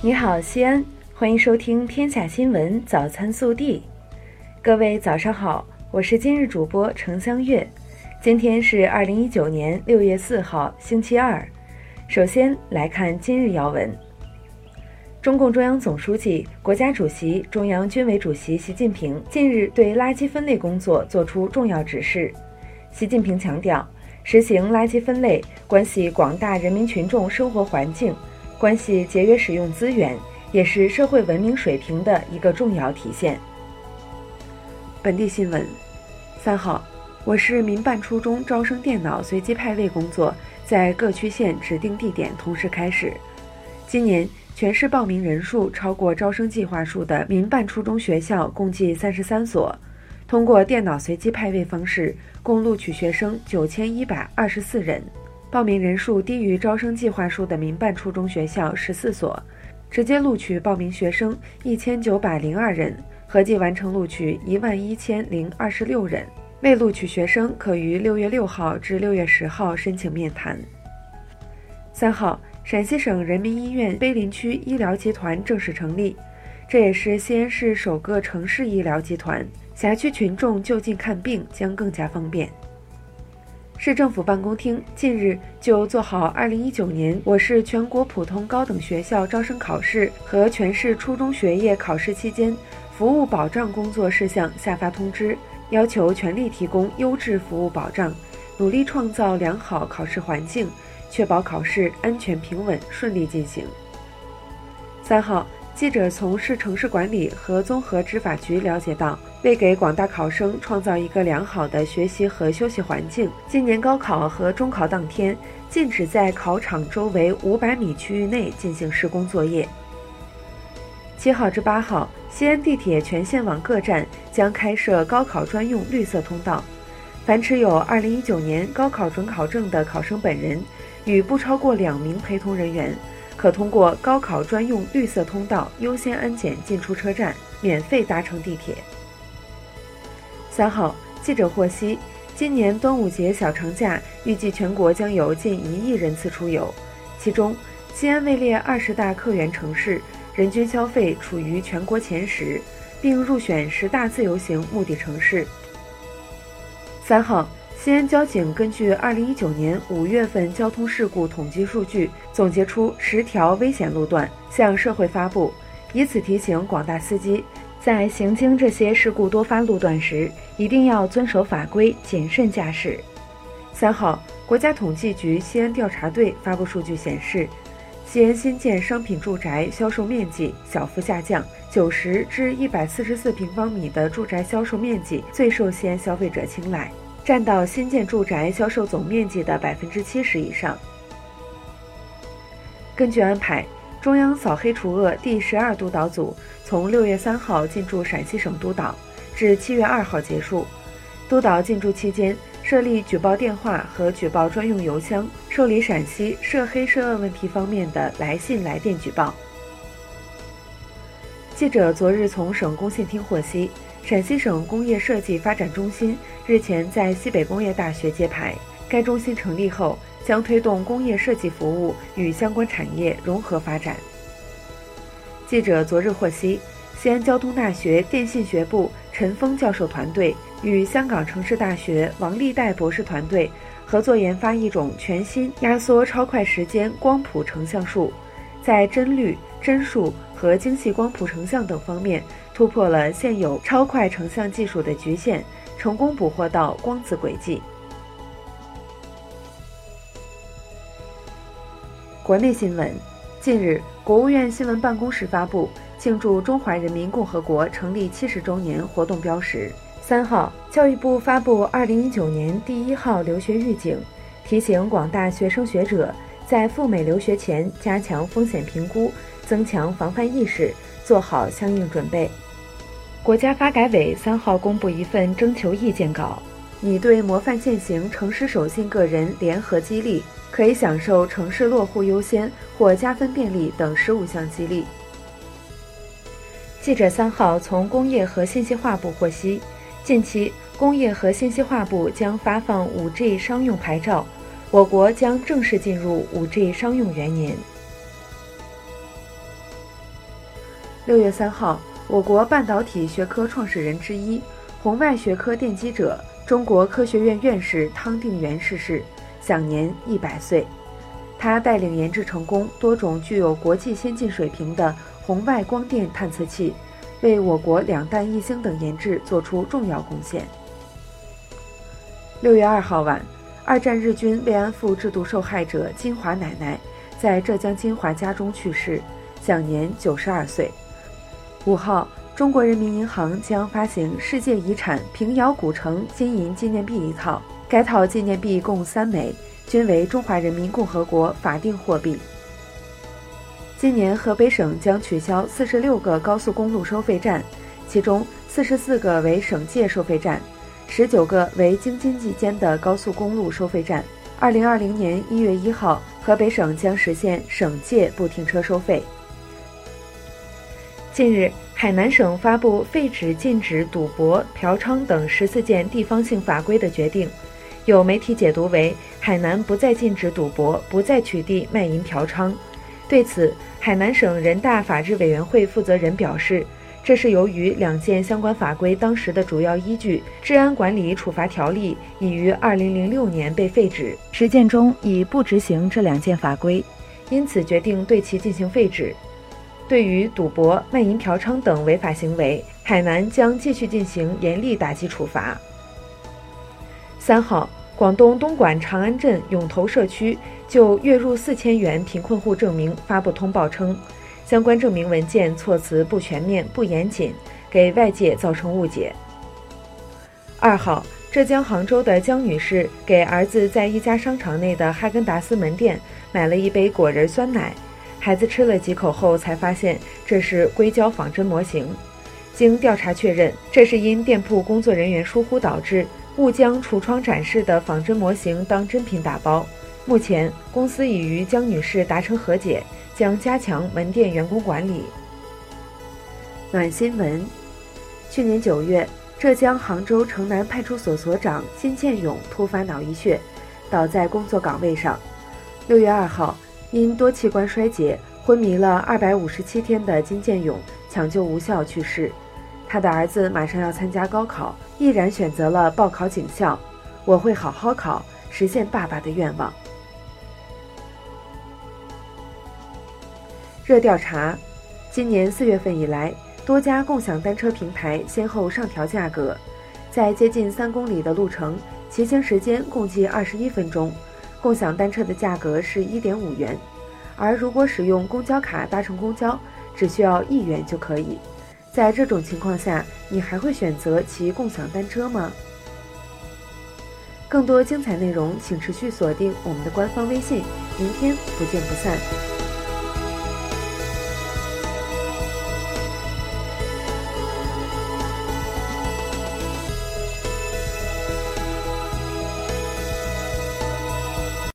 你好，西安，欢迎收听《天下新闻早餐速递》。各位早上好，我是今日主播程香月。今天是二零一九年六月四号，星期二。首先来看今日要闻。中共中央总书记、国家主席、中央军委主席习近平近日对垃圾分类工作作出重要指示。习近平强调，实行垃圾分类关系广大人民群众生活环境，关系节约使用资源，也是社会文明水平的一个重要体现。本地新闻：三号，我市民办初中招生电脑随机派位工作在各区县指定地点同时开始。今年全市报名人数超过招生计划数的民办初中学校共计三十三所，通过电脑随机派位方式，共录取学生九千一百二十四人。报名人数低于招生计划数的民办初中学校十四所，直接录取报名学生一千九百零二人，合计完成录取一万一千零二十六人。未录取学生可于六月六号至六月十号申请面谈。三号。陕西省人民医院碑林区医疗集团正式成立，这也是西安市首个城市医疗集团，辖区群众就近看病将更加方便。市政府办公厅近日就做好2019年我市全国普通高等学校招生考试和全市初中学业考试期间服务保障工作事项下发通知，要求全力提供优质服务保障，努力创造良好考试环境。确保考试安全平稳顺利进行。三号，记者从市城市管理和综合执法局了解到，为给广大考生创造一个良好的学习和休息环境，今年高考和中考当天禁止在考场周围五百米区域内进行施工作业。七号至八号，西安地铁全线网各站将开设高考专用绿色通道，凡持有二零一九年高考准考证的考生本人。与不超过两名陪同人员，可通过高考专用绿色通道优先安检进出车站，免费搭乘地铁。三号，记者获悉，今年端午节小长假预计全国将有近一亿人次出游，其中西安位列二十大客源城市，人均消费处于全国前十，并入选十大自由行目的城市。三号。西安交警根据二零一九年五月份交通事故统计数据，总结出十条危险路段，向社会发布，以此提醒广大司机，在行经这些事故多发路段时，一定要遵守法规，谨慎驾驶。三号，国家统计局西安调查队发布数据显示，西安新建商品住宅销售面积小幅下降，九十至一百四十四平方米的住宅销售面积最受西安消费者青睐。占到新建住宅销售总面积的百分之七十以上。根据安排，中央扫黑除恶第十二督导组从六月三号进驻陕西省督导，至七月二号结束。督导进驻期间，设立举报电话和举报专用邮箱，受理陕西涉黑涉恶问题方面的来信来电举报。记者昨日从省工信厅获悉。陕西省工业设计发展中心日前在西北工业大学揭牌。该中心成立后，将推动工业设计服务与相关产业融合发展。记者昨日获悉，西安交通大学电信学部陈峰教授团队与香港城市大学王立代博士团队合作研发一种全新压缩超快时间光谱成像术，在帧率、帧数和精细光谱成像等方面。突破了现有超快成像技术的局限，成功捕获到光子轨迹。国内新闻：近日，国务院新闻办公室发布庆祝中华人民共和国成立七十周年活动标识。三号，教育部发布二零一九年第一号留学预警，提醒广大学生学者在赴美留学前加强风险评估，增强防范意识，做好相应准备。国家发改委三号公布一份征求意见稿，拟对模范践行城市守信个人联合激励，可以享受城市落户优先或加分便利等十五项激励。记者三号从工业和信息化部获悉，近期工业和信息化部将发放五 G 商用牌照，我国将正式进入五 G 商用元年。六月三号，我国半导体学科创始人之一、红外学科奠基者、中国科学院院士汤定元逝世，享年一百岁。他带领研制成功多种具有国际先进水平的红外光电探测器，为我国两弹一星等研制做出重要贡献。六月二号晚，二战日军慰安妇制度受害者金华奶奶在浙江金华家中去世，享年九十二岁。五号，中国人民银行将发行世界遗产平遥古城金银纪念币一套，该套纪念币共三枚，均为中华人民共和国法定货币。今年河北省将取消四十六个高速公路收费站，其中四十四个为省界收费站，十九个为京津冀间的高速公路收费站。二零二零年一月一号，河北省将实现省界不停车收费。近日，海南省发布废止禁止赌博、嫖娼等十四件地方性法规的决定，有媒体解读为海南不再禁止赌博，不再取缔卖淫嫖娼。对此，海南省人大法制委员会负责人表示，这是由于两件相关法规当时的主要依据《治安管理处罚条例》已于二零零六年被废止，实践中已不执行这两件法规，因此决定对其进行废止。对于赌博、卖淫、嫖娼等违法行为，海南将继续进行严厉打击处罚。三号，广东东莞长安镇涌头社区就月入四千元贫困户证明发布通报称，相关证明文件措辞不全面、不严谨，给外界造成误解。二号，浙江杭州的江女士给儿子在一家商场内的哈根达斯门店买了一杯果仁酸奶。孩子吃了几口后，才发现这是硅胶仿真模型。经调查确认，这是因店铺工作人员疏忽导致，误将橱窗展示的仿真模型当真品打包。目前，公司已与江女士达成和解，将加强门店员工管理。暖新闻：去年九月，浙江杭州城南派出所所长金建勇突发脑溢血，倒在工作岗位上。六月二号。因多器官衰竭昏迷了二百五十七天的金建勇抢救无效去世，他的儿子马上要参加高考，毅然选择了报考警校。我会好好考，实现爸爸的愿望。热调查：今年四月份以来，多家共享单车平台先后上调价格，在接近三公里的路程，骑行时间共计二十一分钟。共享单车的价格是一点五元，而如果使用公交卡搭乘公交，只需要一元就可以。在这种情况下，你还会选择骑共享单车吗？更多精彩内容，请持续锁定我们的官方微信。明天不见不散。